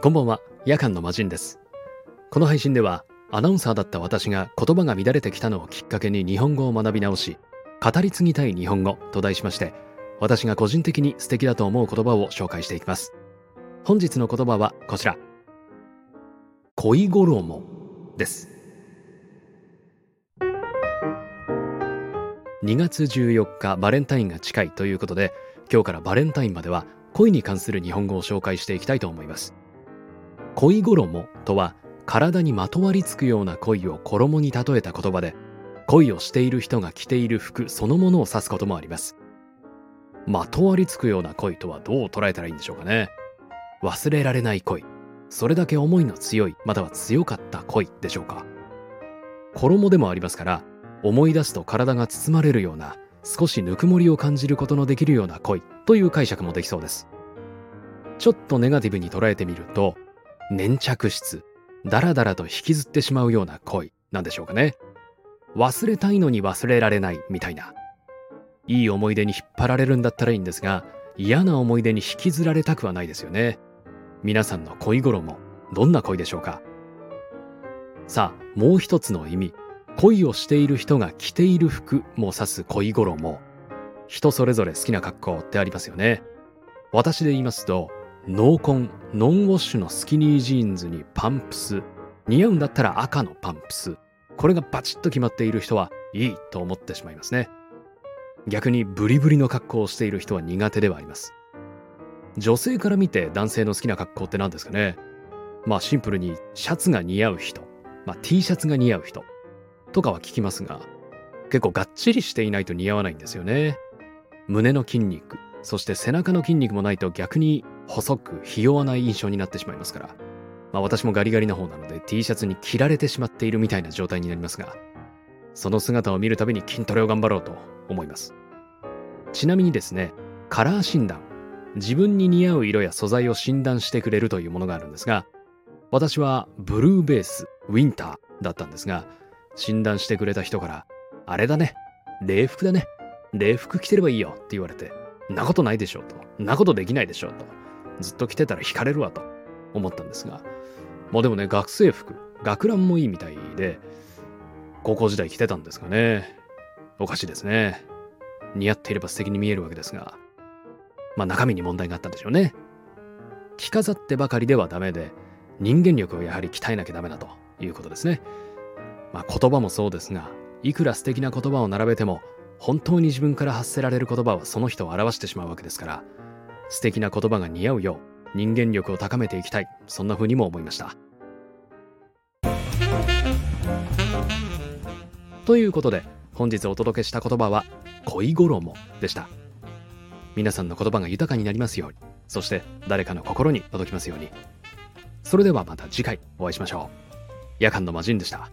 こんばんは夜間の魔人です。この配信ではアナウンサーだった私が言葉が乱れてきたのをきっかけに日本語を学び直し語り継ぎたい日本語と題しまして私が個人的に素敵だと思う言葉を紹介していきます。本日の言葉はこちら。恋衣です。2月14日バレンタインが近いということで今日からバレンタインまでは恋に関する日本語を紹介していきたいと思います。恋衣とは体にまとわりつくような恋を衣に例えた言葉で恋をしている人が着ている服そのものを指すこともあります。まとわりつくような恋とはどう捉えたらいいんでしょうかね。忘れられない恋。それだけ思いの強いまたは強かった恋でしょうか。衣でもありますから思い出すと体が包まれるような少しぬくもりを感じることのできるような恋という解釈もできそうです。ちょっとネガティブに捉えてみると粘着質ダラダラと引きずってしまうような恋なんでしょうかね。忘れたいのに忘れられないみたいな。いい思い出に引っ張られるんだったらいいんですが嫌な思い出に引きずられたくはないですよね。皆さんの恋衣どんな恋でしょうか。さあもう一つの意味。恋をしている人が着ている服も指す恋衣人それぞれ好きな格好ってありますよね。私で言いますと濃紺ノンウォッシュのスキニージーンズにパンプス。似合うんだったら赤のパンプス。これがバチッと決まっている人はいいと思ってしまいますね。逆にブリブリの格好をしている人は苦手ではあります。女性から見て男性の好きな格好って何ですかね。まあシンプルにシャツが似合う人、まあ、T シャツが似合う人。とかは聞きますが結構がっちりしていないと似合わないんですよね。胸の筋肉。そして背中の筋肉もないと逆に細くひ弱な印象になってしまいますから、まあ、私もガリガリな方なので T シャツに着られてしまっているみたいな状態になりますがその姿を見るたびに筋トレを頑張ろうと思います。ちなみにですねカラー診断自分に似合う色や素材を診断してくれるというものがあるんですが私はブルーベースウィンターだったんですが診断してくれた人からあれだね礼服だね礼服着てればいいよって言われてなことないでしょうとなことできないでしょうとずっと着てたら惹かれるわと思ったんですがもうでもね学生服学ランもいいみたいで高校時代着てたんですがね。おかしいですね。似合っていれば素敵に見えるわけですがまあ中身に問題があったんでしょうね。着飾ってばかりではダメで人間力をやはり鍛えなきゃダメだということですね。まあ言葉もそうですがいくら素敵な言葉を並べても本当に自分から発せられる言葉はその人を表してしまうわけですから素敵な言葉が似合うよう人間力を高めていきたい。そんな風にも思いました。ということで本日お届けした言葉は恋衣でした。皆さんの言葉が豊かになりますようにそして誰かの心に届きますように。それではまた次回お会いしましょう。夜間の魔人でした。